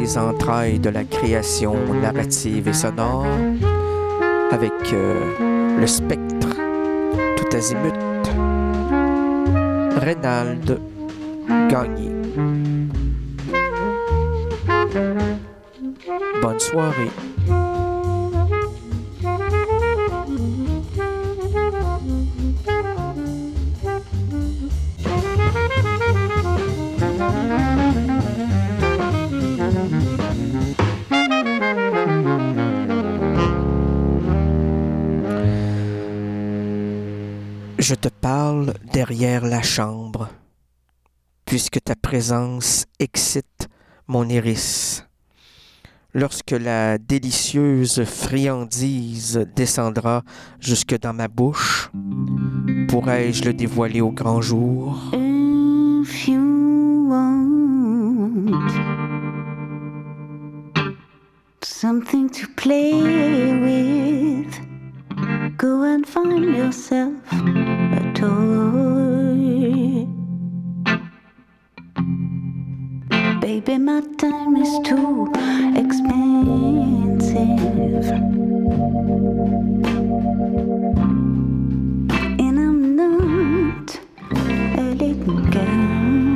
les entrailles de la création narrative et sonore avec euh, le spectre tout azimut. Reynald Gagné. Bonne soirée. La chambre, puisque ta présence excite mon iris. Lorsque la délicieuse friandise descendra jusque dans ma bouche, pourrais-je le dévoiler au grand jour? If you want something to play with, go and find yourself a toy. Baby, my time is too expensive. And I'm not a little girl.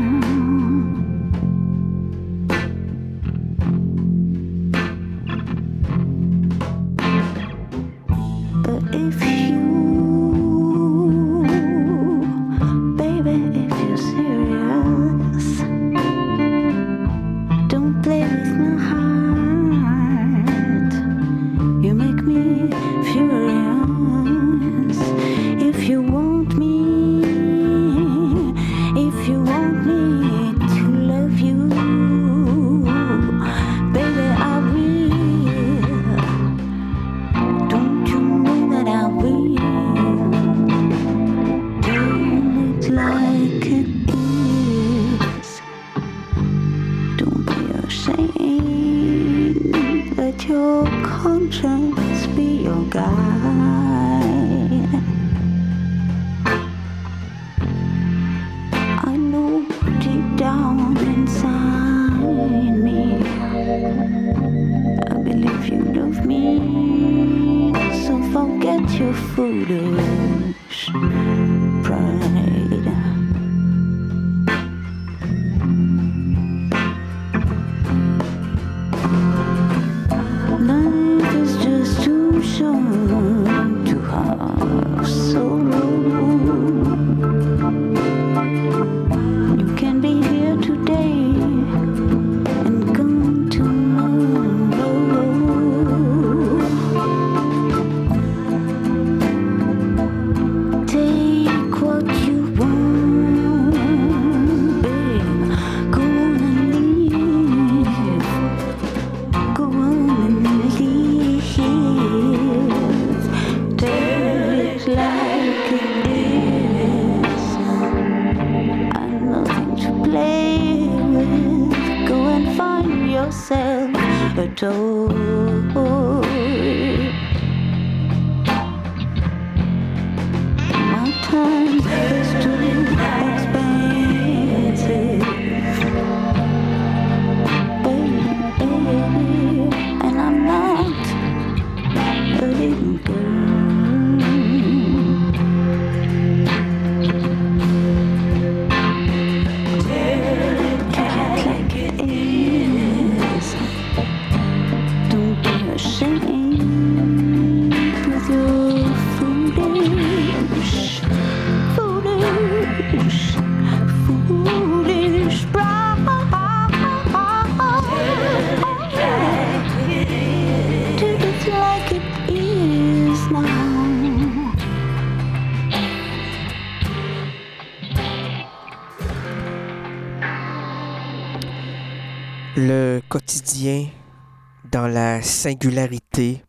Singularité,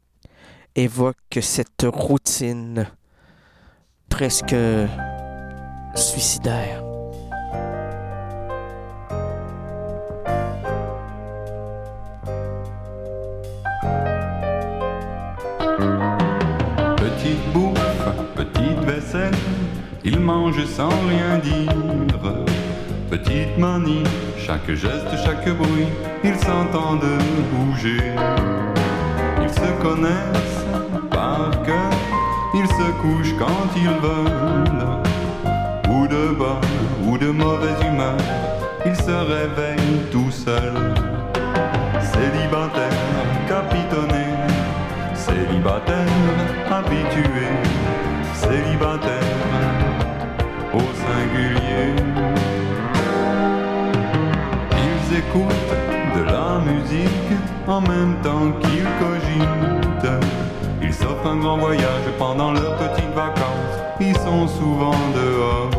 évoque cette routine presque suicidaire. Petite bouffe, petite vaisselle, il mange sans rien dire. Petite manie, chaque geste, chaque bruit, ils s'entendent bouger. Connaissent par cœur, ils se couchent quand ils veulent. Ou de bonne ou de mauvaise humeur, ils se réveillent tout seuls. Célibataires, capitonnés, célibataires, habitués, célibataires, au singulier. Ils écoutent de la musique en même temps qu'ils cogitent. Voyage pendant leurs petites vacances. Ils sont souvent dehors.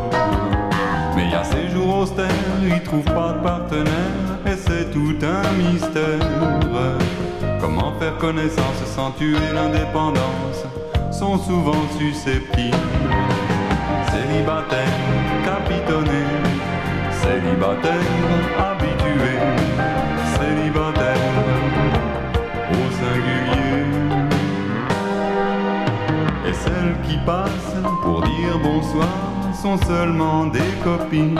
Mais il y a ces jours austères, ils trouvent pas de partenaire et c'est tout un mystère. Comment faire connaissance sans tuer l'indépendance? Sont souvent susceptibles. Célibataires, capitonnés, célibataires, pour dire bonsoir sont seulement des copines.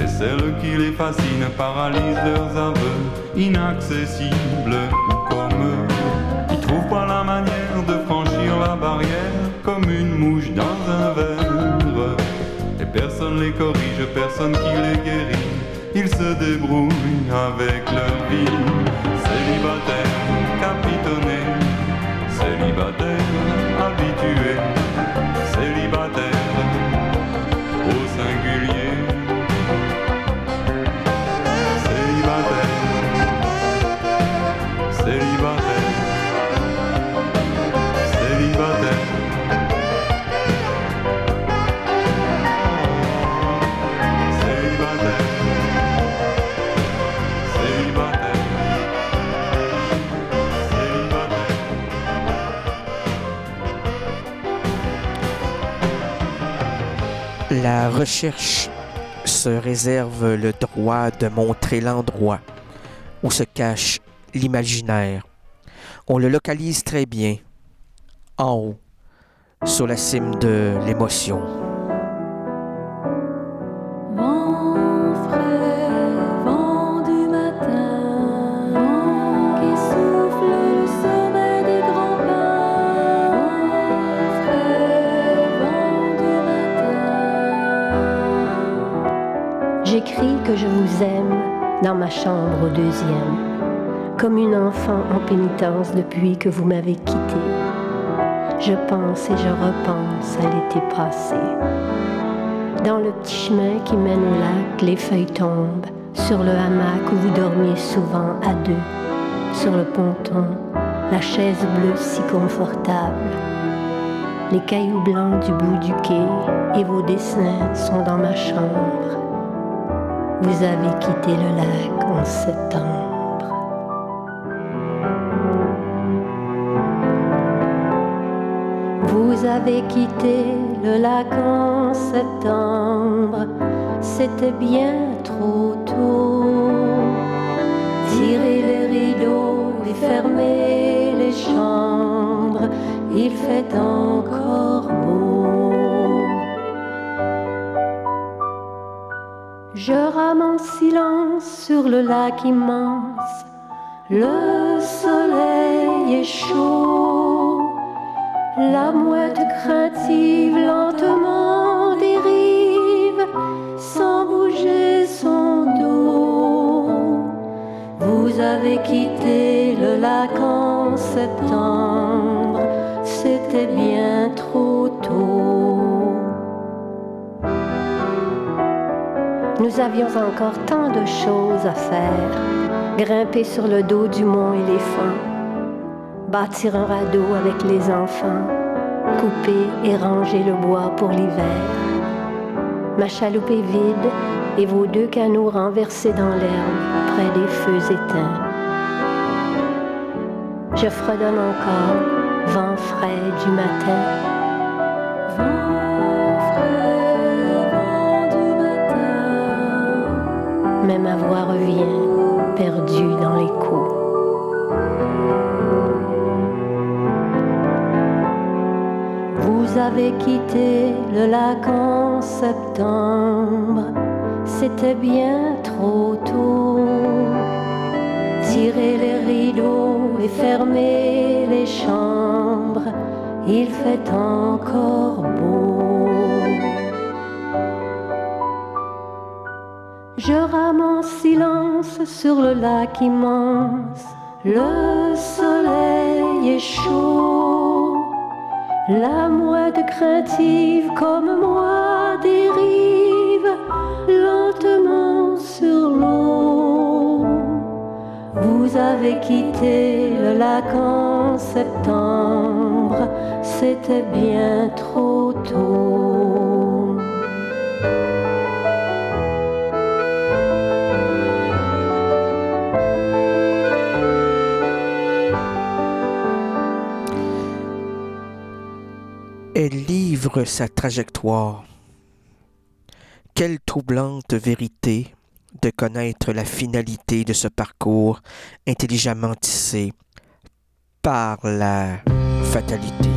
Et celles qui les fascinent paralysent leurs aveux, inaccessibles ou comme eux. Ils trouvent pas la manière de franchir la barrière comme une mouche dans un verre. Et personne les corrige, personne qui les guérit. Ils se débrouillent avec leur vie. Célibataires, La recherche se réserve le droit de montrer l'endroit où se cache l'imaginaire. On le localise très bien, en haut, sur la cime de l'émotion. Je vous aime dans ma chambre au deuxième, comme une enfant en pénitence depuis que vous m'avez quitté. Je pense et je repense à l'été passé. Dans le petit chemin qui mène au lac, les feuilles tombent sur le hamac où vous dormiez souvent à deux, sur le ponton, la chaise bleue si confortable. Les cailloux blancs du bout du quai et vos dessins sont dans ma chambre. Vous avez quitté le lac en septembre. Vous avez quitté le lac en septembre, c'était bien trop tôt. Tirez les rideaux et fermez les chambres, il fait encore Je rame en silence sur le lac immense, le soleil est chaud. La mouette craintive lentement dérive sans bouger son dos. Vous avez quitté le lac en septembre, c'était bien trop Nous avions encore tant de choses à faire. Grimper sur le dos du mont éléphant, bâtir un radeau avec les enfants, couper et ranger le bois pour l'hiver. Ma chaloupe est vide et vos deux canots renversés dans l'herbe près des feux éteints. Je fredonne encore, vent frais du matin. Ma voix revient, perdue dans l'écho. Vous avez quitté le lac en septembre, c'était bien trop tôt. Tirer les rideaux et fermer les chambres, il fait encore beau. Sur le lac immense, le soleil est chaud. La mouette craintive comme moi dérive lentement sur l'eau. Vous avez quitté le lac en septembre, c'était bien trop tôt. Sa trajectoire. Quelle troublante vérité de connaître la finalité de ce parcours intelligemment tissé par la fatalité.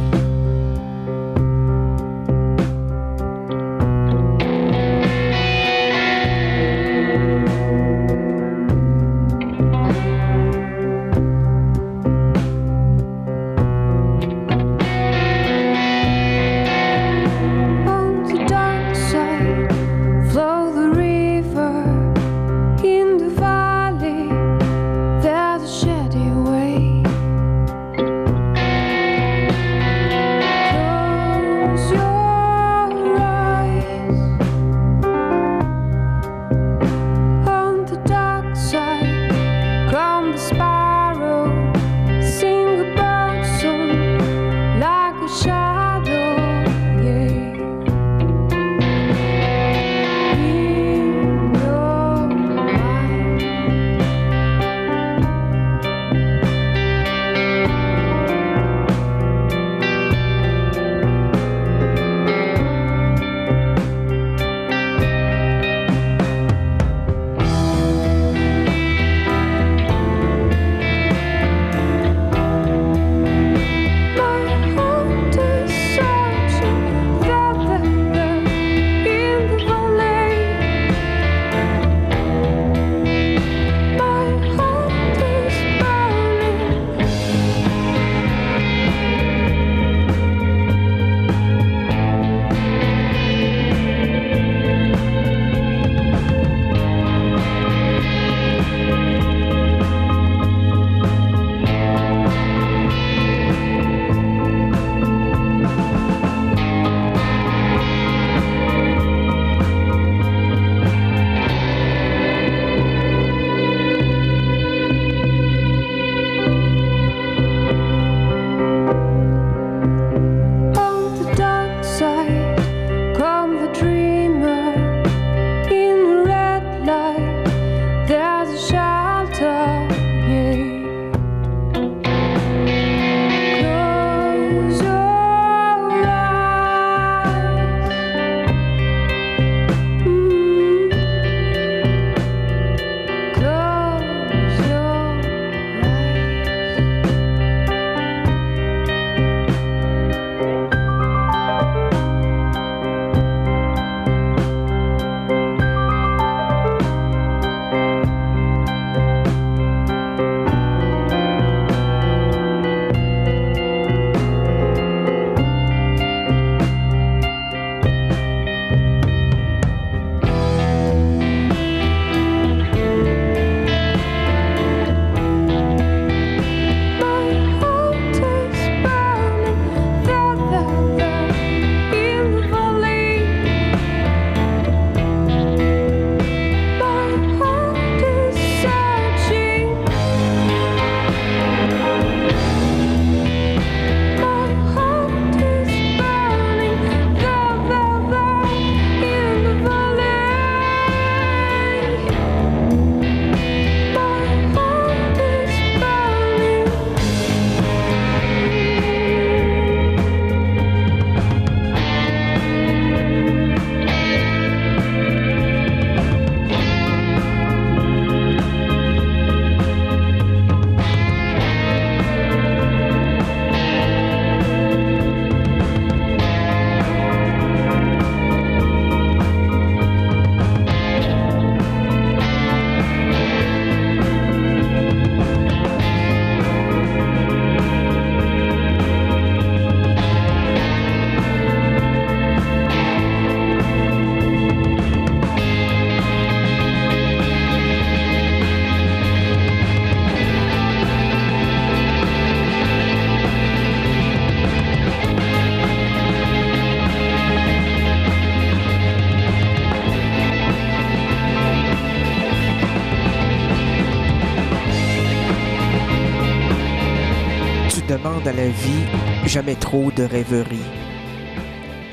Vie jamais trop de rêverie.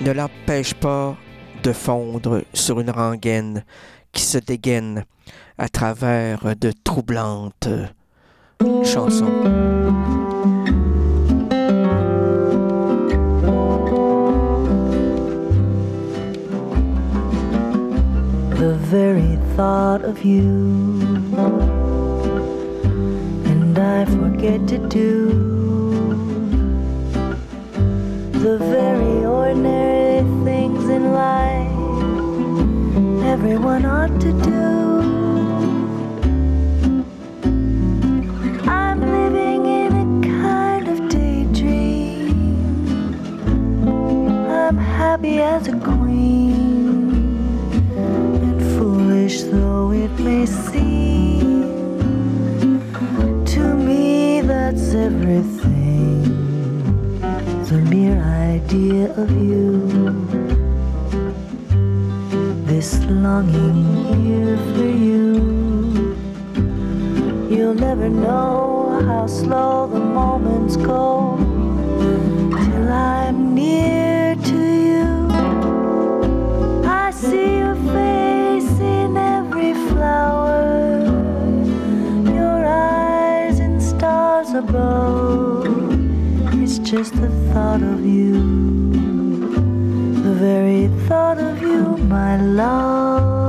Ne l'empêche pas de fondre sur une rengaine qui se dégaine à travers de troublantes chansons. The very thought of you, and I forget to do the very ordinary things in life everyone ought to do. I'm living in a kind of daydream. I'm happy as a queen, and foolish though it may seem, to me that's everything. The mere idea of you this longing here for you. You'll never know how slow the moments go till I'm near to you. I see your face in every flower, your eyes in stars above. It's just the thought of you the very thought of you, my love.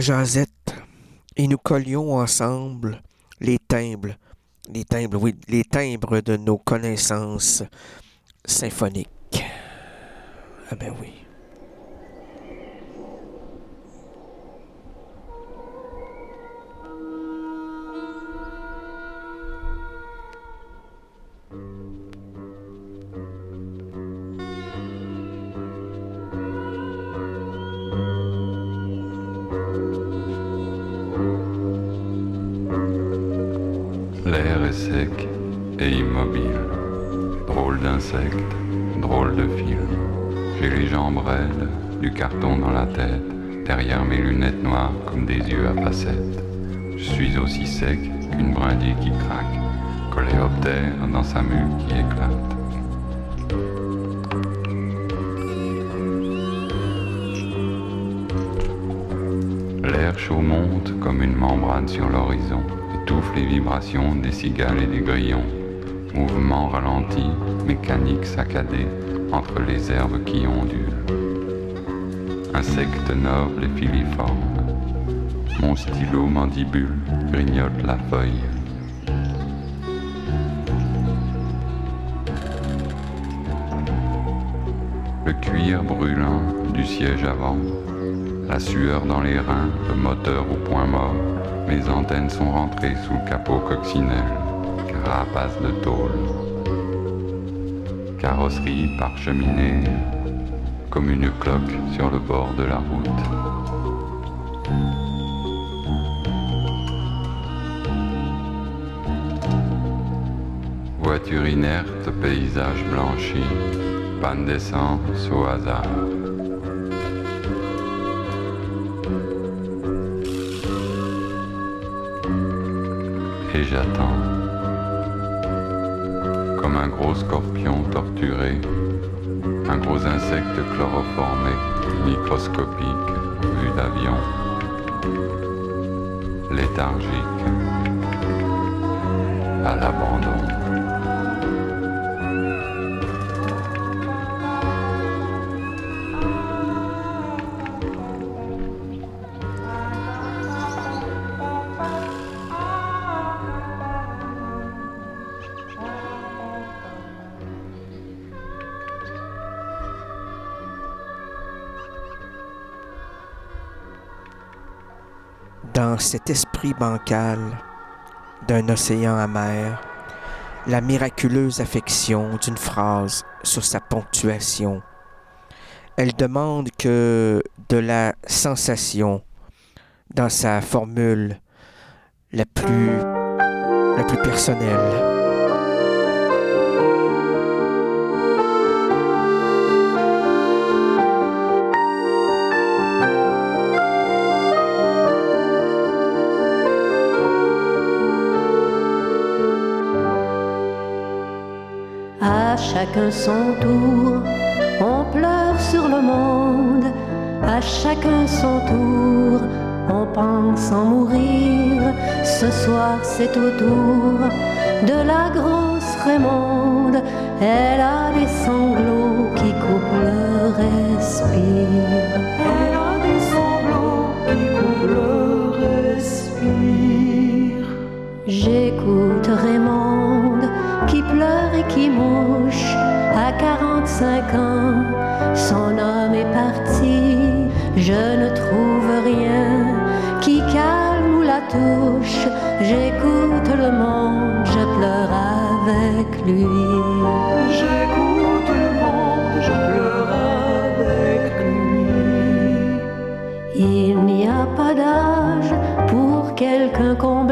La jasette et nous collions ensemble les timbres, les timbres, oui, les timbres de nos connaissances symphoniques. Ah ben oui. Sec et immobile. Drôle d'insecte, drôle de film. J'ai les jambes raides, du carton dans la tête, derrière mes lunettes noires comme des yeux à facettes. Je suis aussi sec qu'une brindille qui craque, coléoptère dans sa mule qui éclate. L'air chaud monte comme une membrane sur l'horizon, les vibrations des cigales et des grillons. Mouvement ralenti, mécanique saccadée entre les herbes qui ondulent. Insectes noble et filiformes. Mon stylo mandibule grignote la feuille. Le cuir brûlant du siège avant, la sueur dans les reins, le moteur au point mort, mes antennes sont rentrées sous le capot coccinelle, carapace de tôle. Carrosserie parcheminée, comme une cloque sur le bord de la route. Voiture inerte, paysage blanchi, panne d'essence au hasard. J'attends, comme un gros scorpion torturé, un gros insecte chloroformé, microscopique, vu d'avion, léthargique, cet esprit bancal d'un océan amer, la miraculeuse affection d'une phrase sur sa ponctuation. Elle demande que de la sensation dans sa formule la plus, la plus personnelle. Chacun son tour, on pleure sur le monde. À chacun son tour, on pense en mourir. Ce soir, c'est au tour de la grosse Raymonde. Elle a des sanglots qui coupent le respire. Elle a des sanglots qui coupent le respire. J'écoute Raymond qui pleure et qui mouche à 45 ans. Son homme est parti, je ne trouve rien qui calme ou la touche. J'écoute le monde, je pleure avec lui. J'écoute le monde, je pleure avec lui. Il n'y a pas d'âge pour quelqu'un qu'on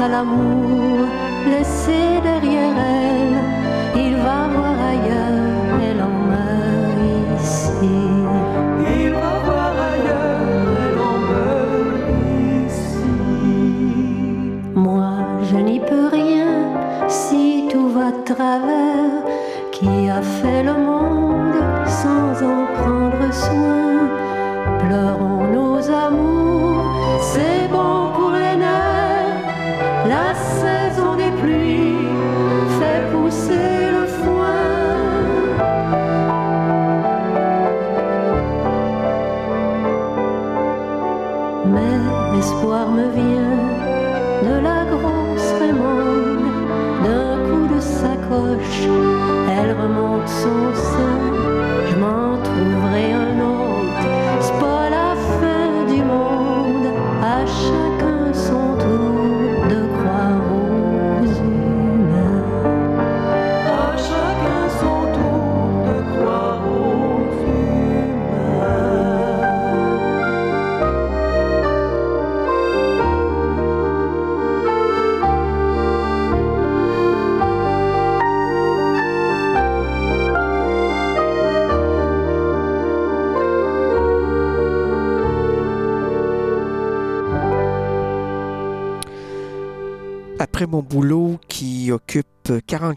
à l'amour. Laissé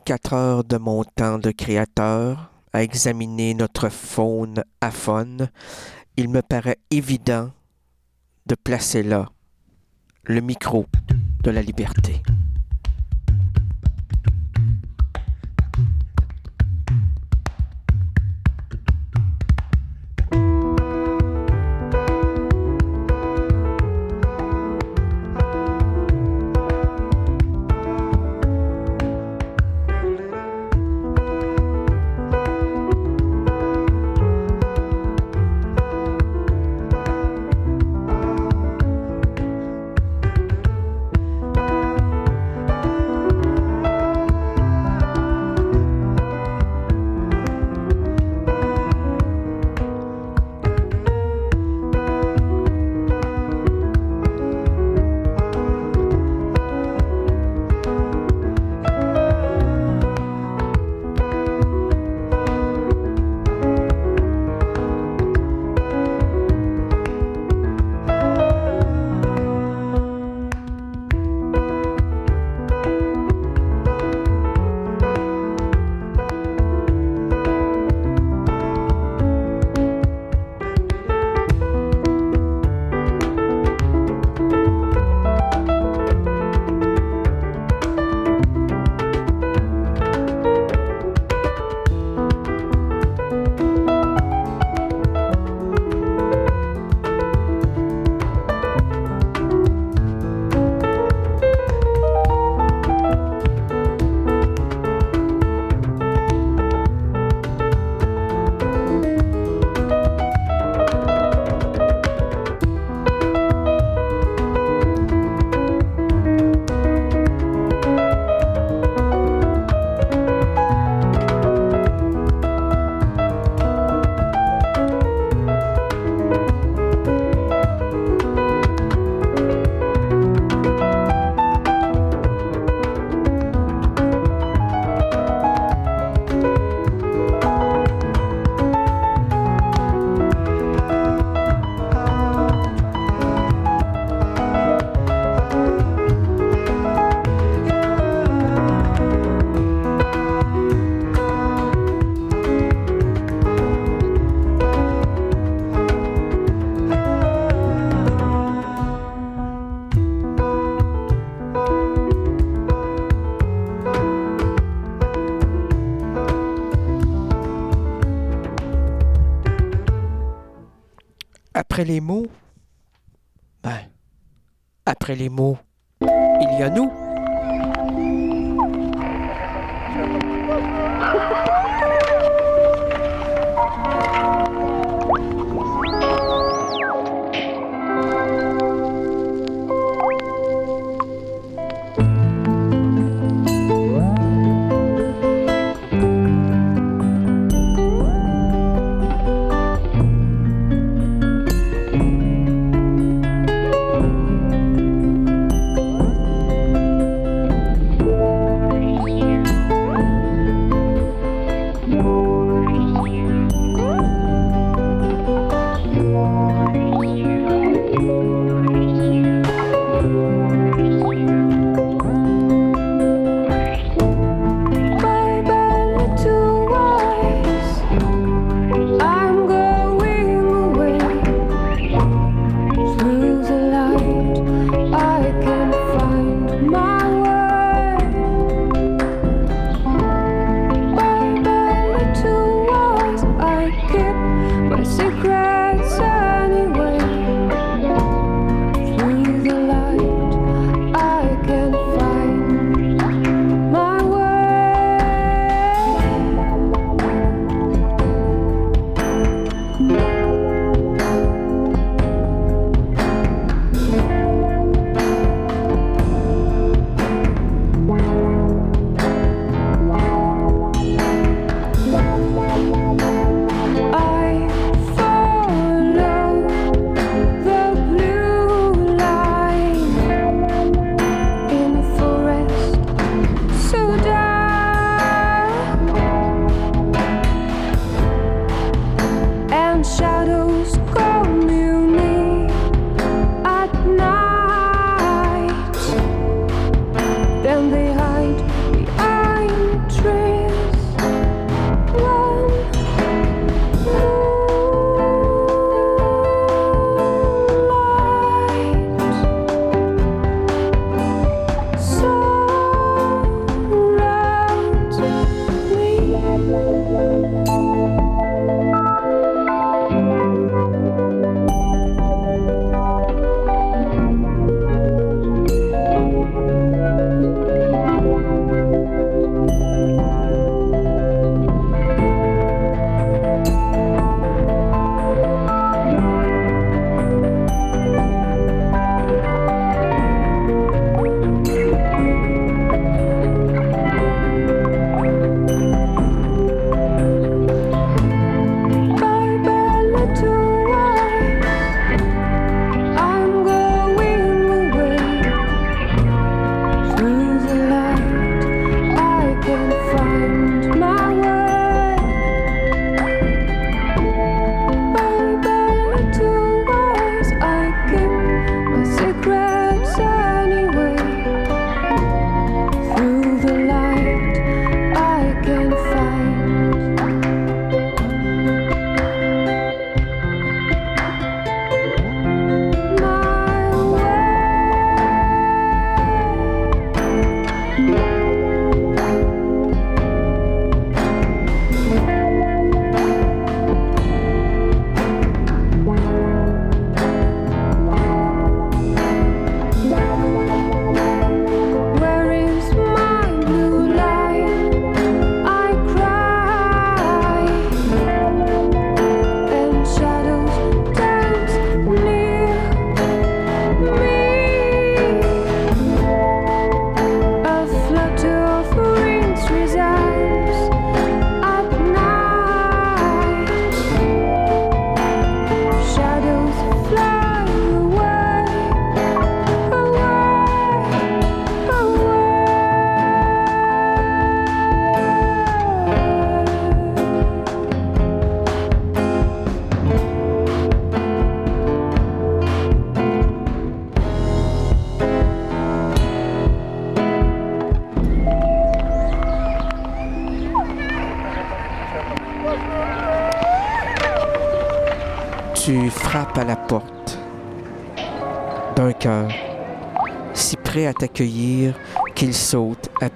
44 heures de mon temps de créateur à examiner notre faune aphone, il me paraît évident de placer là le micro de la liberté. Après les mots, ben, après les mots, il y a nous.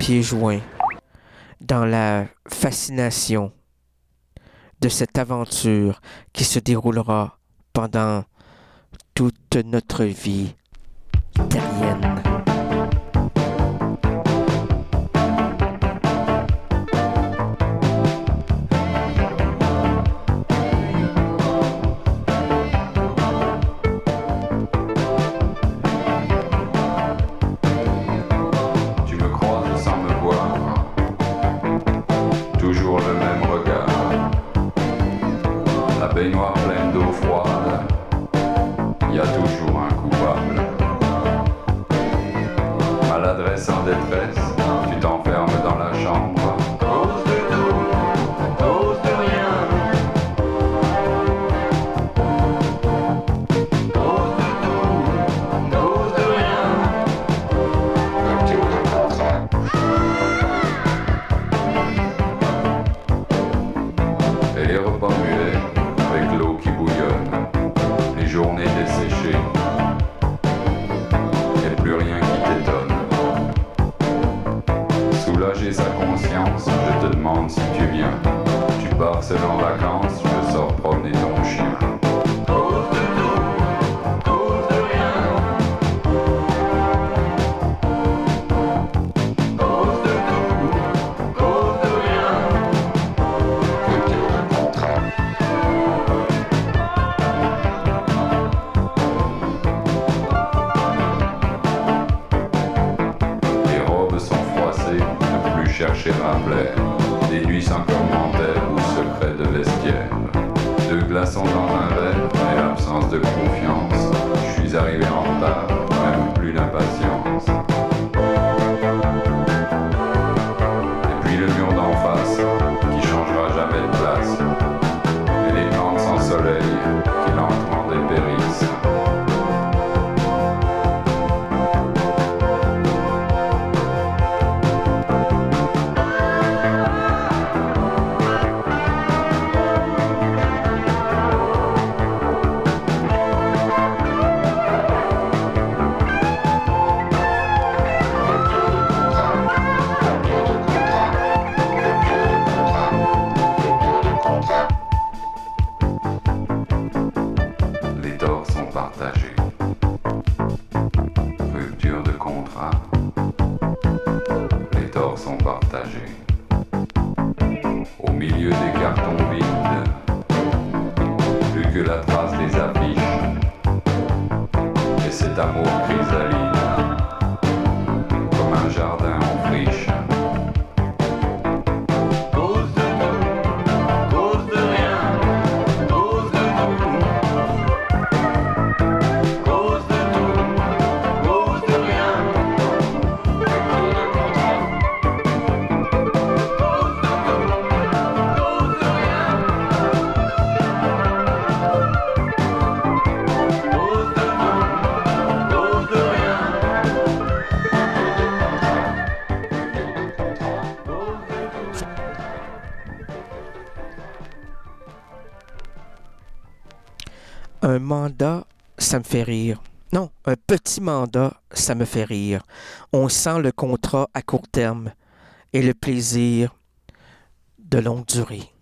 pieds joints dans la fascination de cette aventure qui se déroulera pendant toute notre vie terrienne. till 18. mandat, ça me fait rire. Non, un petit mandat, ça me fait rire. On sent le contrat à court terme et le plaisir de longue durée.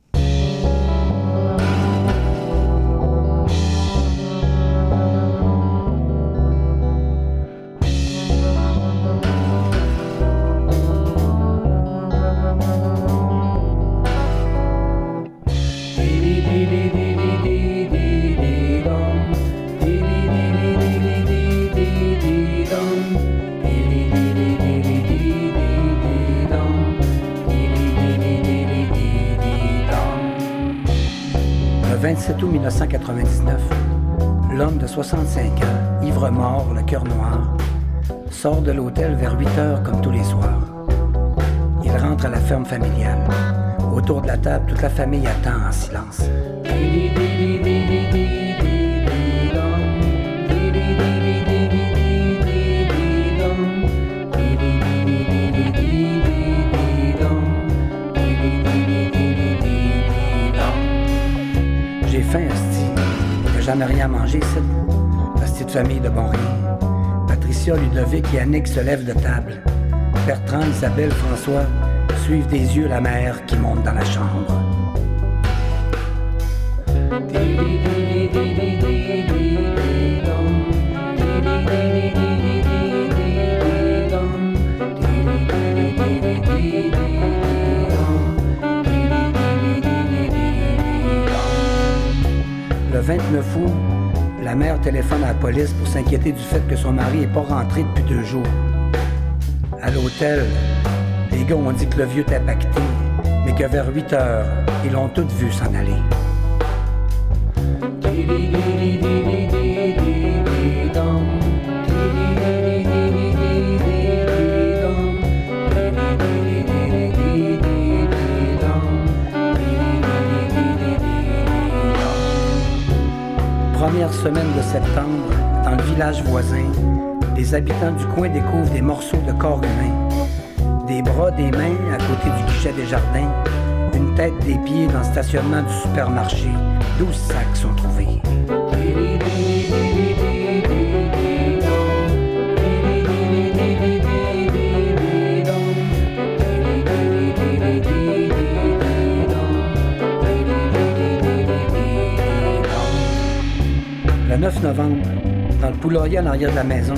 65 ans, ivre mort, le cœur noir, sort de l'hôtel vers 8 heures comme tous les soirs. Il rentre à la ferme familiale. Autour de la table, toute la famille attend en silence. J'ai faim, hostie. Il n'y a jamais rien à manger, c'est Patricia, Ludovic et Annick se lèvent de table. Bertrand, Isabelle, François suivent des yeux la mère qui monte dans la chambre. Mère téléphone à la police pour s'inquiéter du fait que son mari n'est pas rentré depuis deux jours. À l'hôtel, les gars ont dit que le vieux était pacté, mais que vers 8 heures, ils l'ont tous vu s'en aller. Première semaine de septembre, dans le village voisin, les habitants du coin découvrent des morceaux de corps humain. Des bras, des mains à côté du guichet des jardins, une tête, des pieds dans le stationnement du supermarché. Douze sacs sont trouvés. 9 novembre, dans le poulailler en arrière de la maison,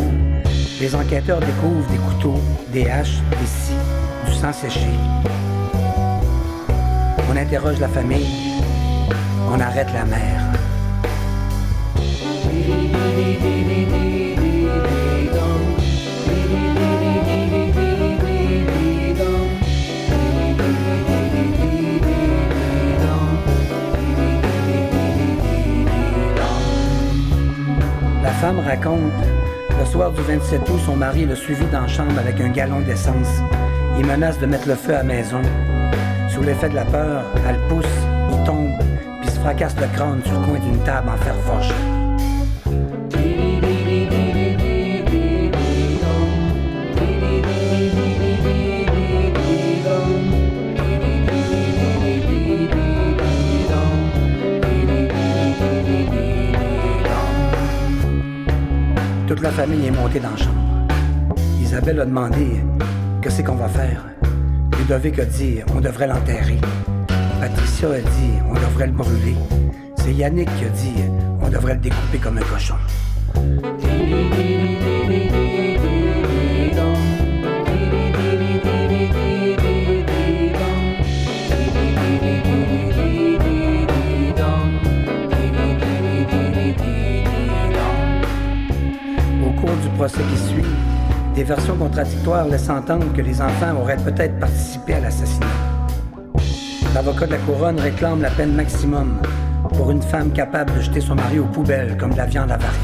les enquêteurs découvrent des couteaux, des haches, des scies, du sang séché. On interroge la famille, on arrête la mère. Femme raconte, le soir du 27 août, son mari l'a suivi dans la chambre avec un gallon d'essence. Il menace de mettre le feu à la maison. Sous l'effet de la peur, elle pousse, il tombe, puis se fracasse le crâne sur le coin d'une table en fer forgé. Famille est montée dans la chambre. Isabelle a demandé Qu'est-ce qu'on va faire Ludovic a dit On devrait l'enterrer. Patricia a dit On devrait le brûler. C'est Yannick qui a dit On devrait le découper comme un cochon. Des versions contradictoires laissent entendre que les enfants auraient peut-être participé à l'assassinat. L'avocat de la couronne réclame la peine maximum pour une femme capable de jeter son mari aux poubelles comme de la viande avariée.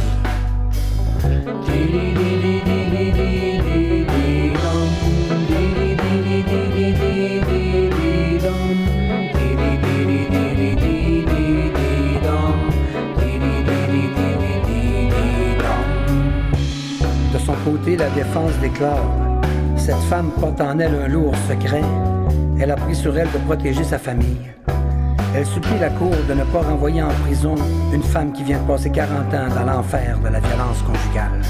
La défense déclare Cette femme porte en elle un lourd secret. Elle a pris sur elle de protéger sa famille. Elle supplie la Cour de ne pas renvoyer en prison une femme qui vient de passer 40 ans dans l'enfer de la violence conjugale.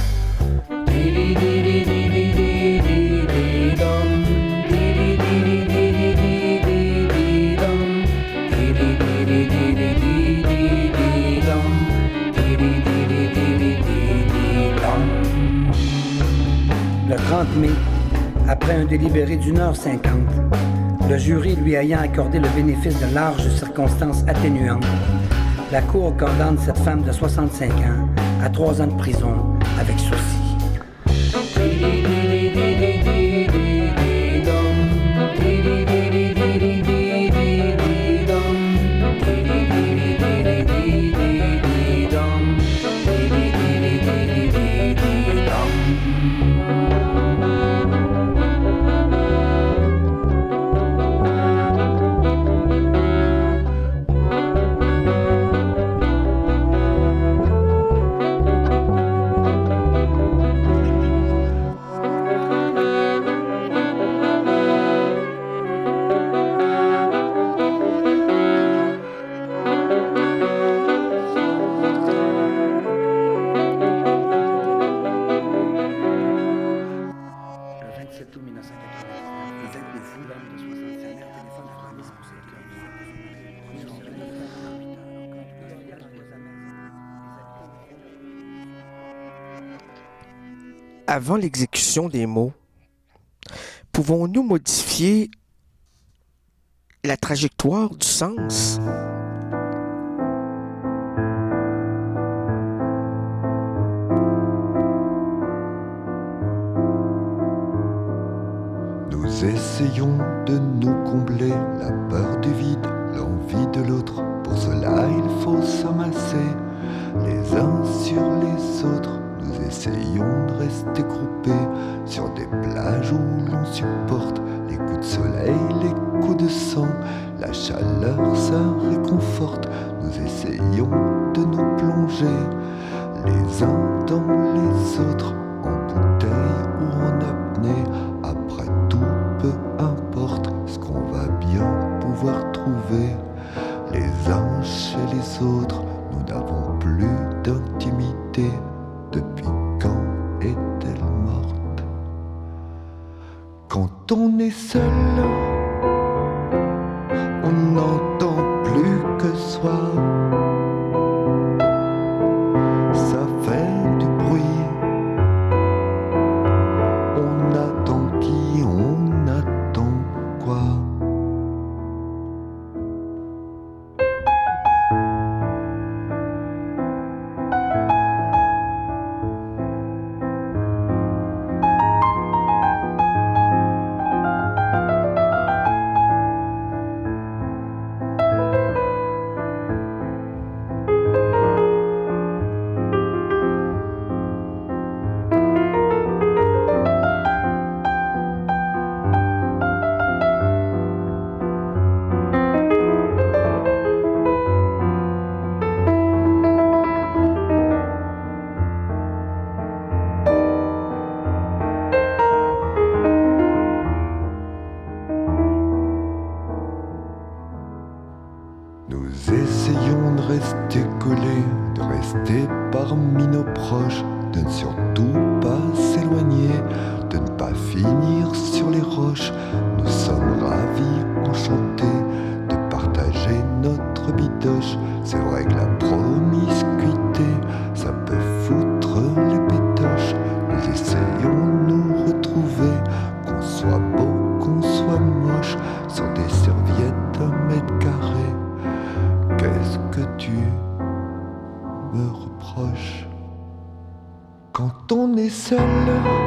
30 mai, après un délibéré d'une heure cinquante, le jury lui ayant accordé le bénéfice de larges circonstances atténuantes, la Cour condamne cette femme de 65 ans à trois ans de prison avec sursis. Avant l'exécution des mots, pouvons-nous modifier la trajectoire du sens? Nous essayons de nous combler la peur du vide, l'envie de l'autre. Pour cela, il faut s'amasser les uns sur les autres. Essayons de rester groupés sur des plages où l'on supporte les coups de soleil, les coups de sang. La chaleur, ça réconforte. Nous essayons de nous plonger les uns dans les autres, en bouteille ou en apnée. Après tout, peu importe ce qu'on va bien pouvoir trouver. Les uns chez les autres, Quand seul,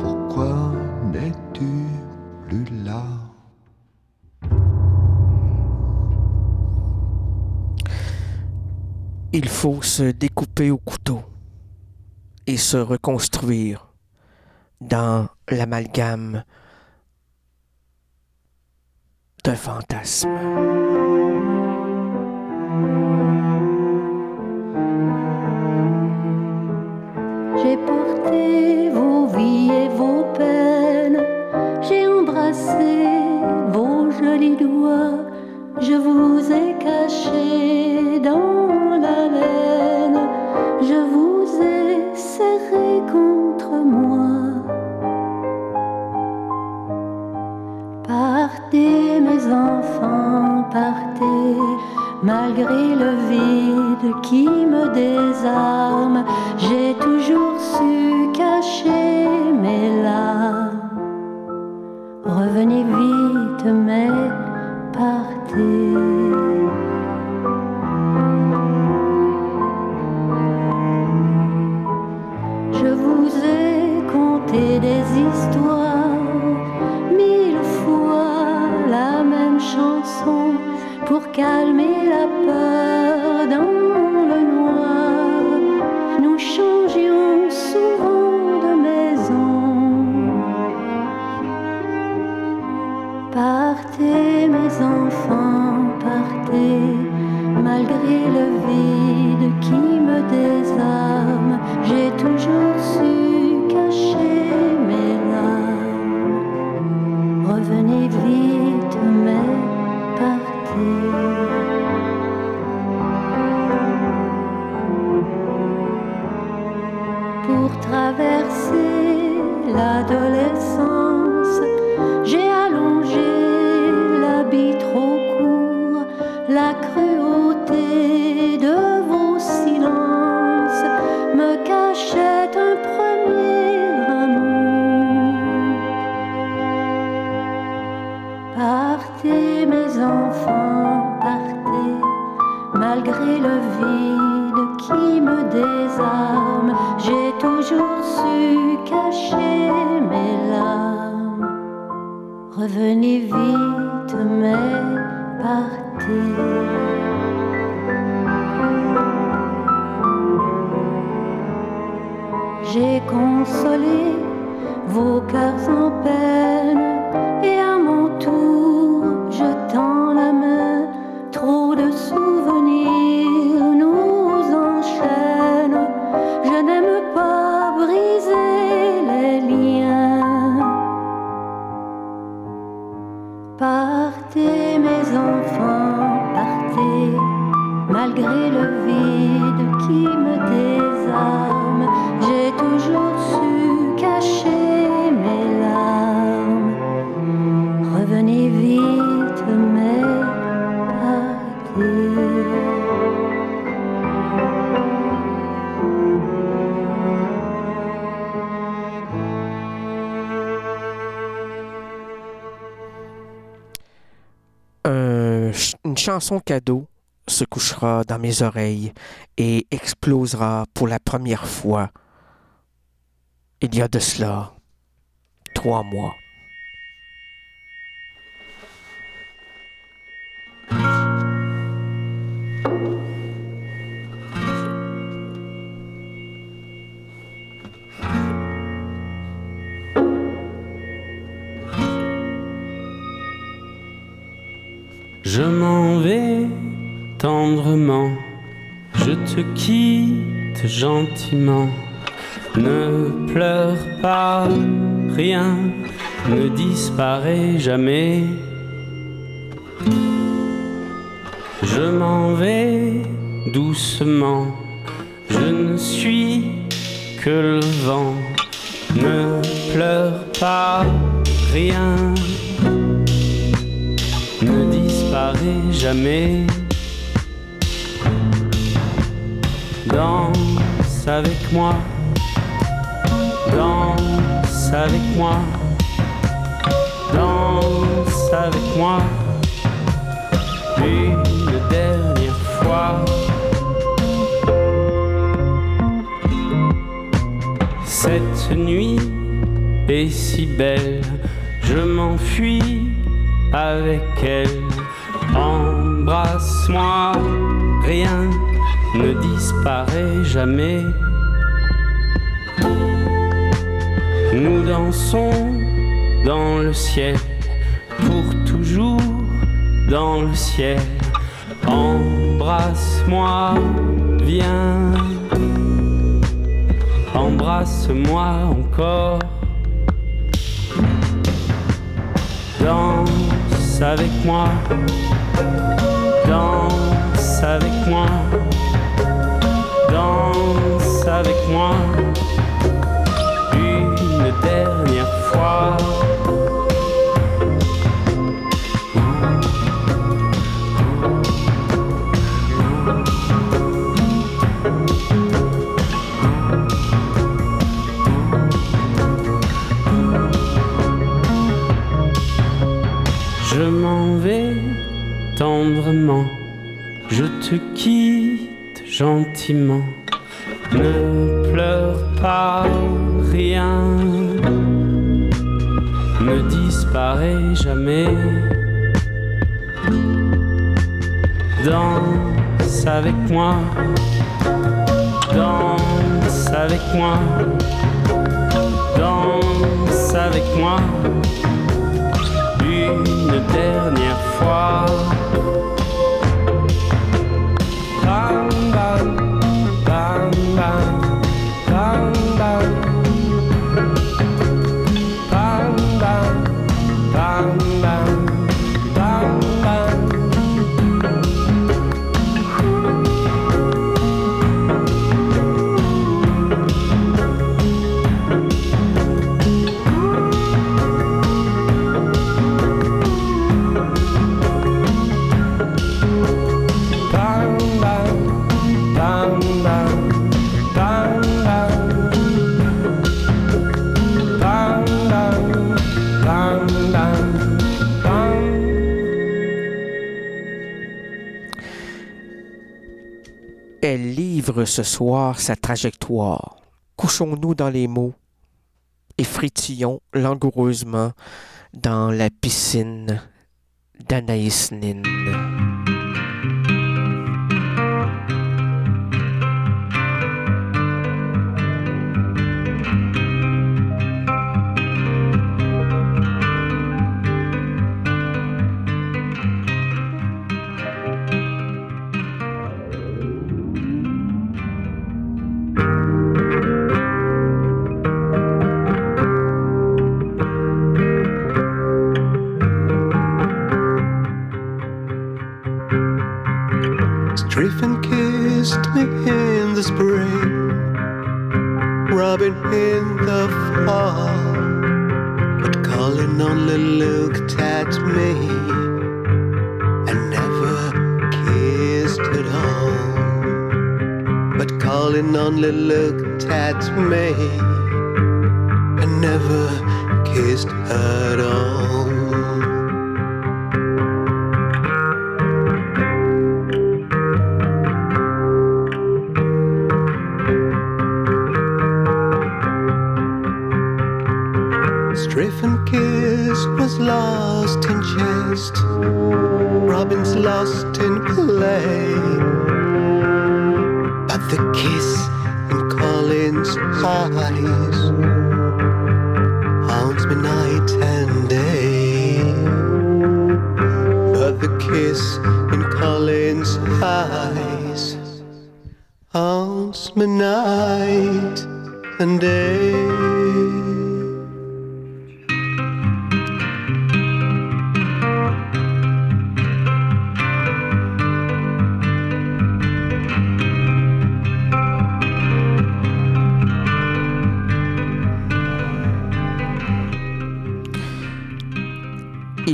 Pourquoi n'es-tu plus là? Il faut se découper au couteau et se reconstruire dans l'amalgame d'un fantasme. Vos jolis doigts, je vous ai caché dans la laine, je vous ai serré contre moi. Partez mes enfants, partez, malgré le vide qui me désarme, j'ai toujours su cacher mes larmes. Revenez vite, mais partez. Je vous ai conté des histoires, mille fois la même chanson pour calmer chanson cadeau se couchera dans mes oreilles et explosera pour la première fois. Il y a de cela trois mois. Gentiment. Ne pleure pas, rien ne disparaît jamais. Je m'en vais doucement, je ne suis que le vent. Ne pleure pas, rien ne disparaît jamais. Danse avec moi, danse avec moi, danse avec moi, une dernière fois. Cette nuit est si belle, je m'enfuis avec elle. Embrasse-moi, rien ne disparaît jamais. Nous dansons dans le ciel, pour toujours dans le ciel. Embrasse-moi, viens. Embrasse-moi encore. Danse avec moi, danse avec moi, une dernière fois. Je m'en vais tendrement, je te quitte gentiment. Disparaît jamais. Danse avec moi, danse avec moi, danse avec moi une dernière fois. Ce soir sa trajectoire. Couchons-nous dans les mots et fritillons langoureusement dans la piscine d'Anaïs Nin.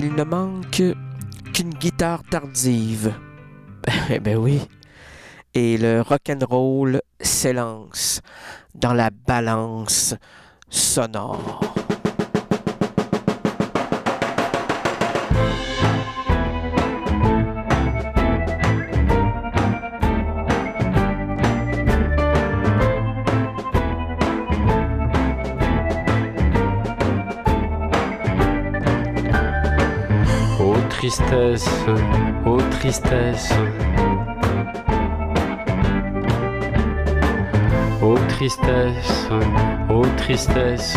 Il ne manque qu'une guitare tardive. Eh ben oui. Et le rock'n'roll s'élance dans la balance sonore. Tristesse, ô tristesse. Ô tristesse, ô tristesse.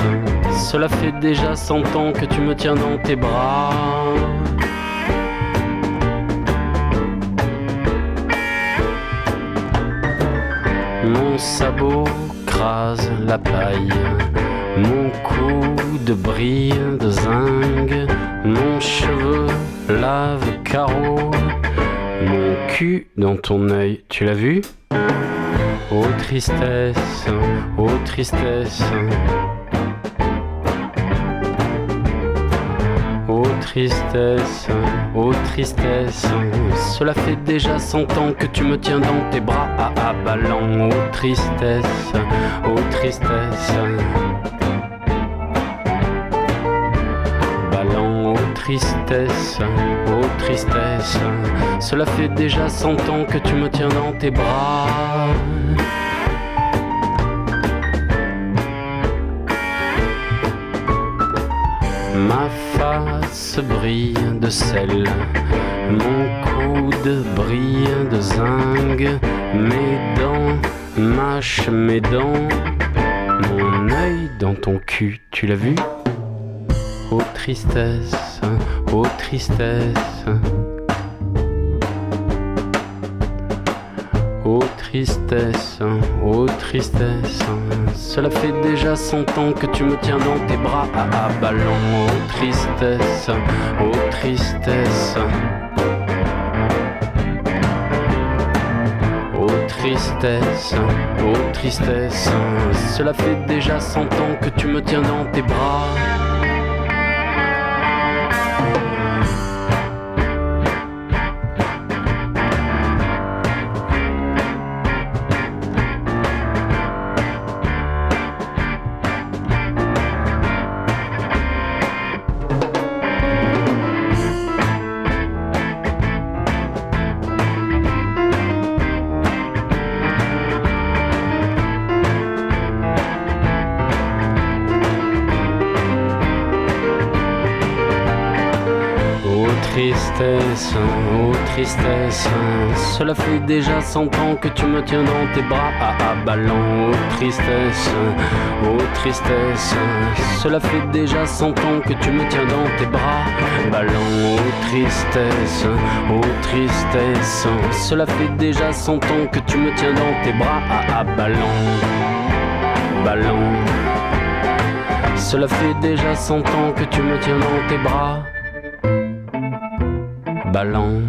Cela fait déjà cent ans que tu me tiens dans tes bras. Mon sabot crase la paille. Mon coude brille de zinc, mon cheveu lave carreau, mon cul dans ton œil, tu l'as vu? Ô tristesse, ô tristesse. Ô tristesse, ô tristesse. Cela fait déjà cent ans que tu me tiens dans tes bras à abalant. Ô tristesse, ô tristesse. Ballant, ô tristesse, ô tristesse. Cela fait déjà cent ans que tu me tiens dans tes bras. Ma face brille de sel, mon coude brille de zinc, mes dents mâchent mes dents, mon œil dans ton cul, tu l'as vu? Ô tristesse, ô tristesse. Ô tristesse, ô tristesse, cela fait déjà cent ans que tu me tiens dans tes bras à ballon. Ô tristesse, ô tristesse. Ô tristesse, ô tristesse, cela fait déjà cent ans que tu me tiens dans tes bras. Cela fait déjà cent ans que tu me tiens dans tes bras. À ballon, oh tristesse, oh tristesse, cela fait déjà cent ans que tu me tiens dans tes bras, ballon, oh tristesse, oh tristesse, cela fait déjà cent ans que tu me tiens dans tes bras. À ballon, ballon. Cela fait déjà cent ans que tu me tiens dans tes bras. Ballon